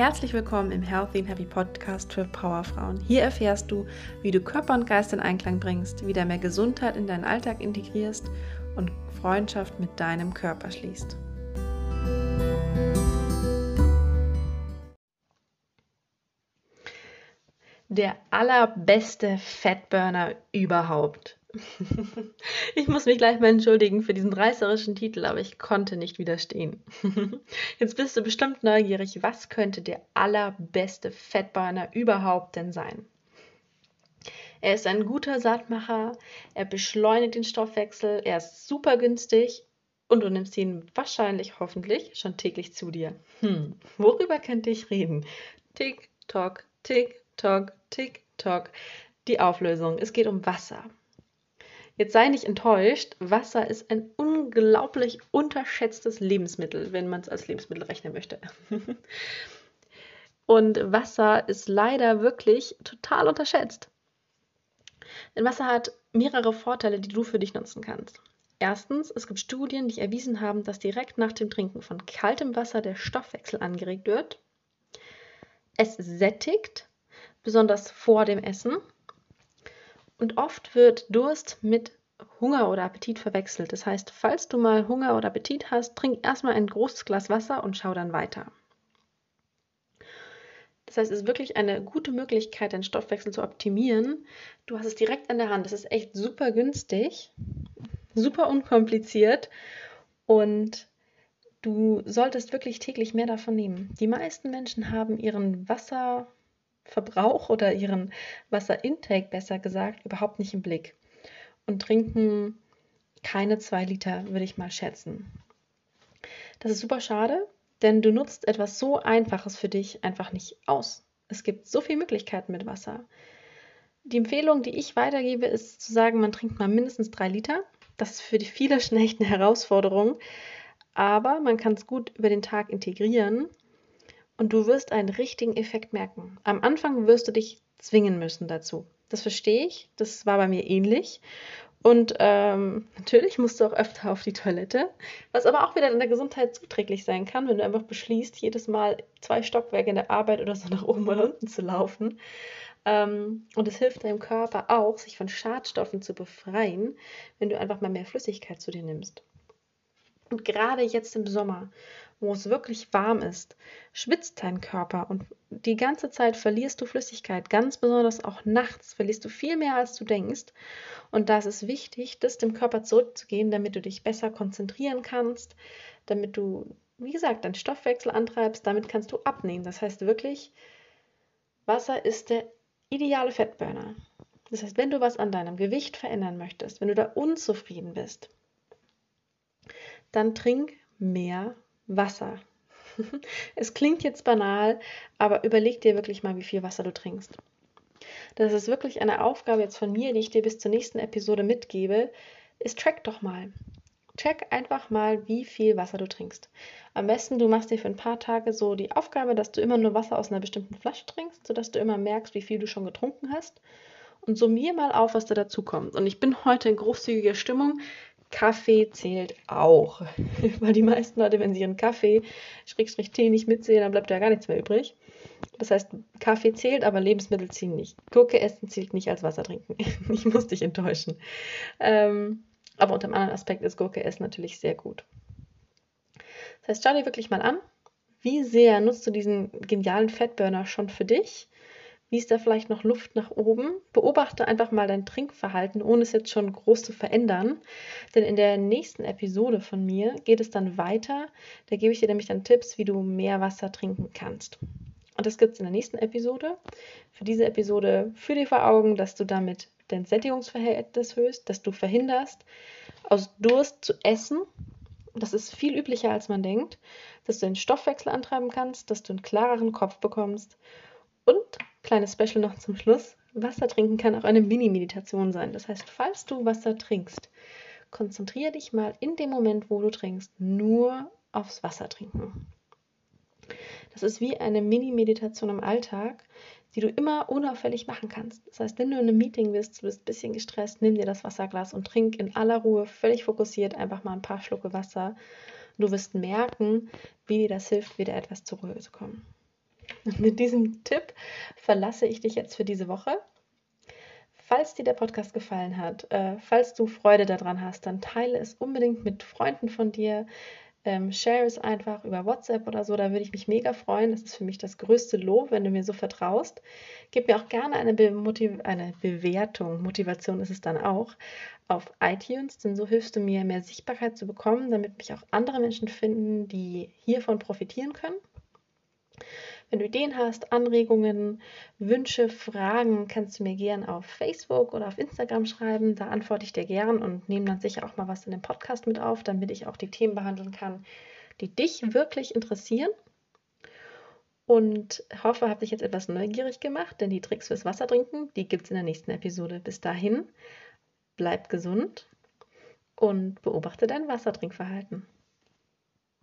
Herzlich willkommen im Healthy and Happy Podcast für Powerfrauen. Hier erfährst du, wie du Körper und Geist in Einklang bringst, wieder mehr Gesundheit in deinen Alltag integrierst und Freundschaft mit deinem Körper schließt. Der allerbeste Fettburner überhaupt ich muss mich gleich mal entschuldigen für diesen reißerischen Titel, aber ich konnte nicht widerstehen. Jetzt bist du bestimmt neugierig, was könnte der allerbeste Fettburner überhaupt denn sein? Er ist ein guter Saatmacher, er beschleunigt den Stoffwechsel, er ist super günstig und du nimmst ihn wahrscheinlich, hoffentlich, schon täglich zu dir. Hm, worüber könnte ich reden? Tick, tock, tick, tock, tick, tock. Die Auflösung. Es geht um Wasser. Jetzt sei nicht enttäuscht, Wasser ist ein unglaublich unterschätztes Lebensmittel, wenn man es als Lebensmittel rechnen möchte. Und Wasser ist leider wirklich total unterschätzt. Denn Wasser hat mehrere Vorteile, die du für dich nutzen kannst. Erstens, es gibt Studien, die erwiesen haben, dass direkt nach dem Trinken von kaltem Wasser der Stoffwechsel angeregt wird. Es sättigt, besonders vor dem Essen. Und oft wird Durst mit Hunger oder Appetit verwechselt. Das heißt, falls du mal Hunger oder Appetit hast, trink erstmal ein großes Glas Wasser und schau dann weiter. Das heißt, es ist wirklich eine gute Möglichkeit, deinen Stoffwechsel zu optimieren. Du hast es direkt an der Hand. Das ist echt super günstig, super unkompliziert und du solltest wirklich täglich mehr davon nehmen. Die meisten Menschen haben ihren Wasser Verbrauch oder ihren Wasserintake besser gesagt überhaupt nicht im Blick und trinken keine zwei Liter, würde ich mal schätzen. Das ist super schade, denn du nutzt etwas so Einfaches für dich einfach nicht aus. Es gibt so viele Möglichkeiten mit Wasser. Die Empfehlung, die ich weitergebe, ist zu sagen, man trinkt mal mindestens drei Liter. Das ist für die viele schon echt Herausforderung, aber man kann es gut über den Tag integrieren und du wirst einen richtigen Effekt merken. Am Anfang wirst du dich zwingen müssen dazu. Das verstehe ich. Das war bei mir ähnlich. Und ähm, natürlich musst du auch öfter auf die Toilette, was aber auch wieder deiner Gesundheit zuträglich sein kann, wenn du einfach beschließt, jedes Mal zwei Stockwerke in der Arbeit oder so nach oben oder unten zu laufen. Ähm, und es hilft deinem Körper auch, sich von Schadstoffen zu befreien, wenn du einfach mal mehr Flüssigkeit zu dir nimmst. Und gerade jetzt im Sommer, wo es wirklich warm ist, schwitzt dein Körper und die ganze Zeit verlierst du Flüssigkeit, ganz besonders auch nachts verlierst du viel mehr, als du denkst. Und da ist es wichtig, das dem Körper zurückzugehen, damit du dich besser konzentrieren kannst, damit du, wie gesagt, deinen Stoffwechsel antreibst, damit kannst du abnehmen. Das heißt wirklich, Wasser ist der ideale Fettburner. Das heißt, wenn du was an deinem Gewicht verändern möchtest, wenn du da unzufrieden bist, dann trink mehr Wasser. es klingt jetzt banal, aber überleg dir wirklich mal, wie viel Wasser du trinkst. Das ist wirklich eine Aufgabe jetzt von mir, die ich dir bis zur nächsten Episode mitgebe, ist track doch mal. Check einfach mal, wie viel Wasser du trinkst. Am besten, du machst dir für ein paar Tage so die Aufgabe, dass du immer nur Wasser aus einer bestimmten Flasche trinkst, sodass du immer merkst, wie viel du schon getrunken hast. Und summier mal auf, was da dazu kommt. Und ich bin heute in großzügiger Stimmung. Kaffee zählt auch. Weil die meisten Leute, wenn sie ihren Kaffee, Schrägstrich Tee nicht mitzählen, dann bleibt ja gar nichts mehr übrig. Das heißt, Kaffee zählt, aber Lebensmittel ziehen nicht. Gurke essen zählt nicht als Wasser trinken. ich muss dich enttäuschen. Ähm, aber unter einem anderen Aspekt ist Gurke essen natürlich sehr gut. Das heißt, schau dir wirklich mal an, wie sehr nutzt du diesen genialen Fettburner schon für dich wie ist da vielleicht noch Luft nach oben? Beobachte einfach mal dein Trinkverhalten, ohne es jetzt schon groß zu verändern. Denn in der nächsten Episode von mir geht es dann weiter. Da gebe ich dir nämlich dann Tipps, wie du mehr Wasser trinken kannst. Und das gibt es in der nächsten Episode. Für diese Episode führ dir vor Augen, dass du damit dein Sättigungsverhältnis höchst, dass du verhinderst, aus Durst zu essen. Das ist viel üblicher, als man denkt, dass du den Stoffwechsel antreiben kannst, dass du einen klareren Kopf bekommst und Kleines Special noch zum Schluss. Wasser trinken kann auch eine Mini-Meditation sein. Das heißt, falls du Wasser trinkst, konzentriere dich mal in dem Moment, wo du trinkst, nur aufs Wasser trinken. Das ist wie eine Mini-Meditation im Alltag, die du immer unauffällig machen kannst. Das heißt, wenn du in einem Meeting bist, du bist ein bisschen gestresst, nimm dir das Wasserglas und trink in aller Ruhe, völlig fokussiert, einfach mal ein paar Schlucke Wasser. Du wirst merken, wie dir das hilft, wieder etwas zur Ruhe zu kommen. Mit diesem Tipp verlasse ich dich jetzt für diese Woche. Falls dir der Podcast gefallen hat, äh, falls du Freude daran hast, dann teile es unbedingt mit Freunden von dir. Ähm, share es einfach über WhatsApp oder so, da würde ich mich mega freuen. Das ist für mich das größte Lob, wenn du mir so vertraust. Gib mir auch gerne eine, Be eine Bewertung, Motivation ist es dann auch, auf iTunes, denn so hilfst du mir, mehr Sichtbarkeit zu bekommen, damit mich auch andere Menschen finden, die hiervon profitieren können. Wenn du Ideen hast, Anregungen, Wünsche, Fragen, kannst du mir gern auf Facebook oder auf Instagram schreiben. Da antworte ich dir gern und nehme dann sicher auch mal was in den Podcast mit auf, damit ich auch die Themen behandeln kann, die dich wirklich interessieren. Und hoffe, habe dich jetzt etwas neugierig gemacht, denn die Tricks fürs Wassertrinken, die gibt es in der nächsten Episode. Bis dahin, bleib gesund und beobachte dein Wassertrinkverhalten.